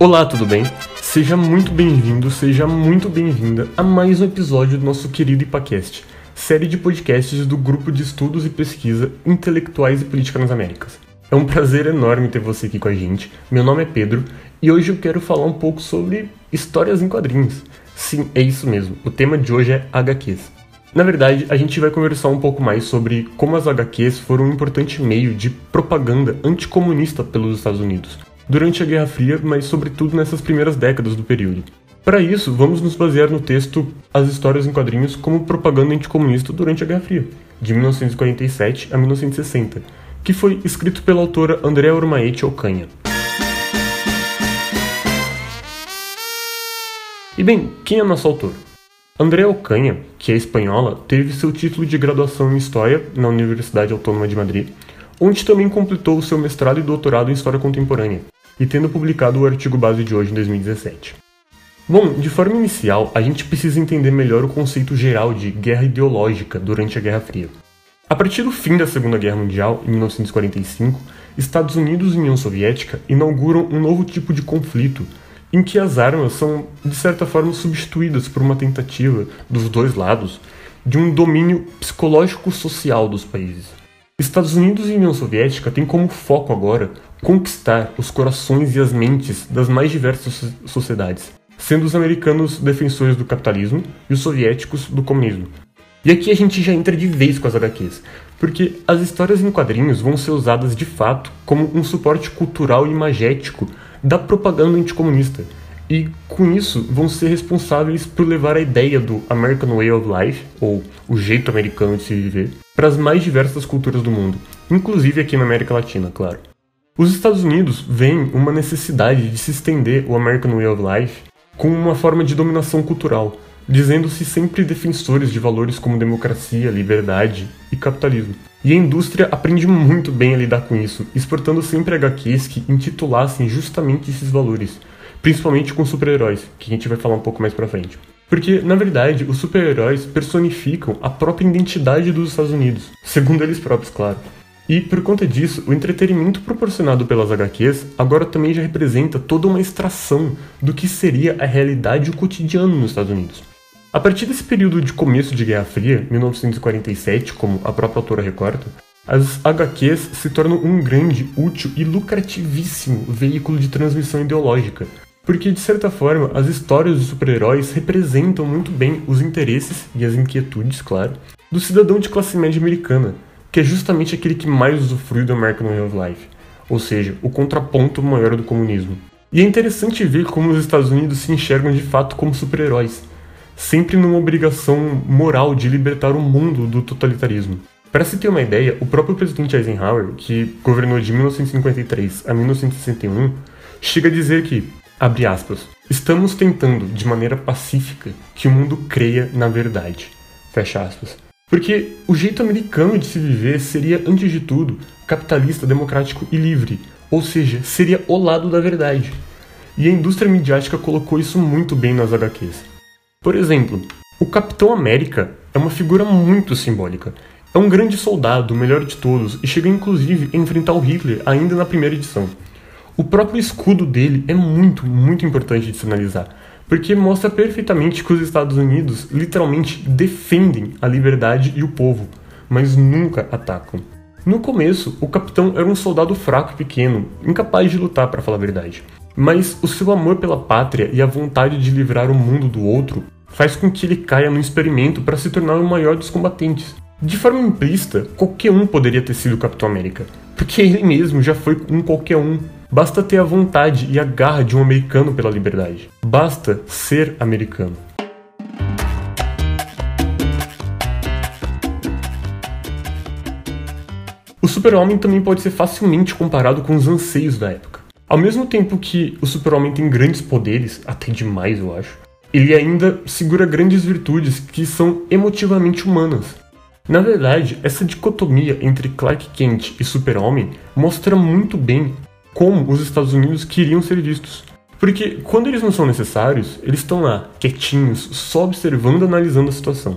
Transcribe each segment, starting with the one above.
Olá, tudo bem? Seja muito bem-vindo, seja muito bem-vinda a mais um episódio do nosso querido IPACast, série de podcasts do Grupo de Estudos e Pesquisa Intelectuais e Política nas Américas. É um prazer enorme ter você aqui com a gente. Meu nome é Pedro e hoje eu quero falar um pouco sobre histórias em quadrinhos. Sim, é isso mesmo. O tema de hoje é HQs. Na verdade, a gente vai conversar um pouco mais sobre como as HQs foram um importante meio de propaganda anticomunista pelos Estados Unidos, durante a Guerra Fria, mas sobretudo nessas primeiras décadas do período. Para isso, vamos nos basear no texto As Histórias em Quadrinhos como Propaganda Anticomunista durante a Guerra Fria, de 1947 a 1960, que foi escrito pela autora Andrea Ormaete Ocanha. E bem, quem é nosso autor? Andrea Ocanha, que é espanhola, teve seu título de graduação em História na Universidade Autônoma de Madrid, onde também completou o seu mestrado e doutorado em História Contemporânea, e tendo publicado o artigo base de hoje em 2017. Bom, de forma inicial, a gente precisa entender melhor o conceito geral de guerra ideológica durante a Guerra Fria. A partir do fim da Segunda Guerra Mundial, em 1945, Estados Unidos e União Soviética inauguram um novo tipo de conflito em que as armas são, de certa forma, substituídas por uma tentativa dos dois lados de um domínio psicológico-social dos países. Estados Unidos e União Soviética têm como foco agora conquistar os corações e as mentes das mais diversas sociedades, sendo os americanos defensores do capitalismo e os soviéticos do comunismo. E aqui a gente já entra de vez com as HQs, porque as histórias em quadrinhos vão ser usadas de fato como um suporte cultural e imagético da propaganda anticomunista. E com isso vão ser responsáveis por levar a ideia do American Way of Life, ou o jeito americano de se viver, para as mais diversas culturas do mundo, inclusive aqui na América Latina, claro. Os Estados Unidos veem uma necessidade de se estender o American Way of Life como uma forma de dominação cultural, dizendo-se sempre defensores de valores como democracia, liberdade e capitalismo. E a indústria aprende muito bem a lidar com isso, exportando sempre HQs que intitulassem justamente esses valores, principalmente com super-heróis, que a gente vai falar um pouco mais pra frente. Porque, na verdade, os super-heróis personificam a própria identidade dos Estados Unidos, segundo eles próprios, claro. E por conta disso, o entretenimento proporcionado pelas HQs agora também já representa toda uma extração do que seria a realidade e o cotidiano nos Estados Unidos. A partir desse período de começo de Guerra Fria, 1947, como a própria autora recorda, as HQs se tornam um grande, útil e lucrativíssimo veículo de transmissão ideológica, porque de certa forma as histórias de super-heróis representam muito bem os interesses e as inquietudes, claro, do cidadão de classe média americana, que é justamente aquele que mais usufrui do American Way of Life, ou seja, o contraponto maior do comunismo. E é interessante ver como os Estados Unidos se enxergam de fato como super-heróis sempre numa obrigação moral de libertar o mundo do totalitarismo. Para se ter uma ideia, o próprio presidente Eisenhower, que governou de 1953 a 1961, chega a dizer que, abre aspas, estamos tentando, de maneira pacífica, que o mundo creia na verdade. Fecha aspas. Porque o jeito americano de se viver seria, antes de tudo, capitalista, democrático e livre, ou seja, seria o lado da verdade. E a indústria midiática colocou isso muito bem nas HQs. Por exemplo, o Capitão América é uma figura muito simbólica. É um grande soldado, o melhor de todos, e chega inclusive a enfrentar o Hitler ainda na primeira edição. O próprio escudo dele é muito, muito importante de se analisar, porque mostra perfeitamente que os Estados Unidos literalmente defendem a liberdade e o povo, mas nunca atacam. No começo, o capitão era um soldado fraco e pequeno, incapaz de lutar, para falar a verdade. Mas o seu amor pela pátria e a vontade de livrar o mundo do outro faz com que ele caia no experimento para se tornar o maior dos combatentes. De forma implícita, qualquer um poderia ter sido o Capitão América, porque ele mesmo já foi um qualquer um. Basta ter a vontade e a garra de um americano pela liberdade. Basta ser americano. O Super-Homem também pode ser facilmente comparado com os anseios da época. Ao mesmo tempo que o super-homem tem grandes poderes, até demais eu acho, ele ainda segura grandes virtudes que são emotivamente humanas. Na verdade, essa dicotomia entre Clark Kent e super-homem mostra muito bem como os Estados Unidos queriam ser vistos. Porque quando eles não são necessários, eles estão lá, quietinhos, só observando e analisando a situação.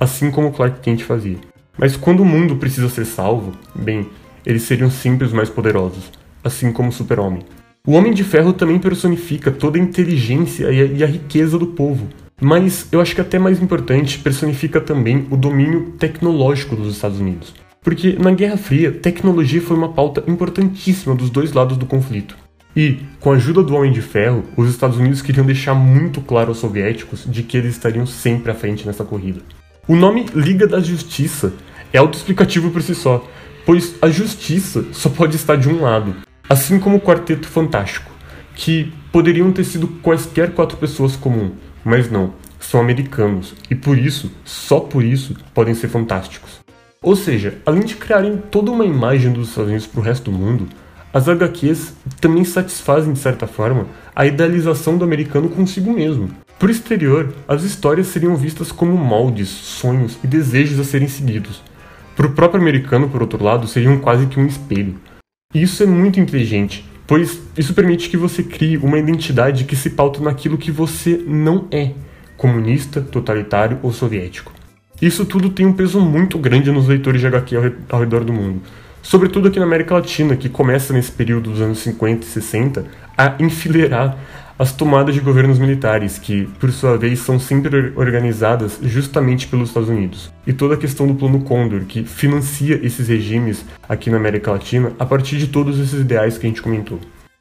Assim como Clark Kent fazia. Mas quando o mundo precisa ser salvo, bem, eles seriam sempre os mais poderosos assim como o Super-Homem. O Homem de Ferro também personifica toda a inteligência e a, e a riqueza do povo. Mas eu acho que até mais importante, personifica também o domínio tecnológico dos Estados Unidos. Porque na Guerra Fria, tecnologia foi uma pauta importantíssima dos dois lados do conflito. E, com a ajuda do Homem de Ferro, os Estados Unidos queriam deixar muito claro aos soviéticos de que eles estariam sempre à frente nessa corrida. O nome Liga da Justiça é autoexplicativo por si só, pois a justiça só pode estar de um lado, assim como o Quarteto Fantástico, que poderiam ter sido quaisquer quatro pessoas comum, mas não, são americanos e por isso, só por isso, podem ser fantásticos. Ou seja, além de criarem toda uma imagem dos Estados Unidos para o resto do mundo, as HQs também satisfazem, de certa forma, a idealização do americano consigo mesmo. Por exterior, as histórias seriam vistas como moldes, sonhos e desejos a serem seguidos. Para o próprio americano, por outro lado, seriam quase que um espelho. E isso é muito inteligente, pois isso permite que você crie uma identidade que se pauta naquilo que você não é, comunista, totalitário ou soviético. Isso tudo tem um peso muito grande nos leitores de HQ ao redor do mundo. Sobretudo aqui na América Latina, que começa nesse período dos anos 50 e 60 a enfileirar as tomadas de governos militares, que, por sua vez, são sempre organizadas justamente pelos Estados Unidos. E toda a questão do Plano Condor, que financia esses regimes aqui na América Latina a partir de todos esses ideais que a gente comentou.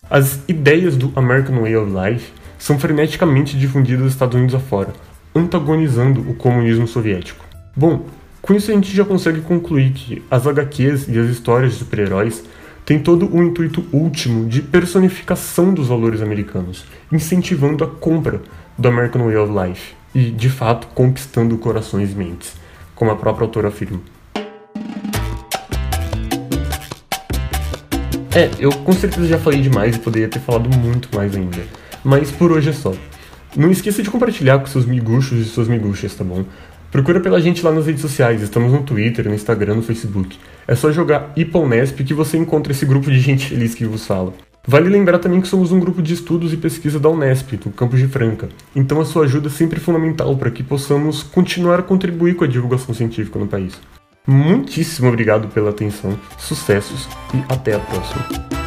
As ideias do American Way of Life são freneticamente difundidas nos Estados Unidos afora, antagonizando o comunismo soviético. Bom, com isso a gente já consegue concluir que as HQs e as histórias de super-heróis têm todo o intuito último de personificação dos valores americanos, incentivando a compra do American Way of Life e, de fato, conquistando corações e mentes, como a própria autora afirma. É, eu com certeza já falei demais e poderia ter falado muito mais ainda, mas por hoje é só. Não esqueça de compartilhar com seus miguxos e suas miguxas, tá bom? Procura pela gente lá nas redes sociais, estamos no Twitter, no Instagram, no Facebook. É só jogar IPONESP que você encontra esse grupo de gente feliz que vos fala. Vale lembrar também que somos um grupo de estudos e pesquisa da Unesp, do campus de Franca. Então a sua ajuda é sempre fundamental para que possamos continuar a contribuir com a divulgação científica no país. Muitíssimo obrigado pela atenção, sucessos e até a próxima.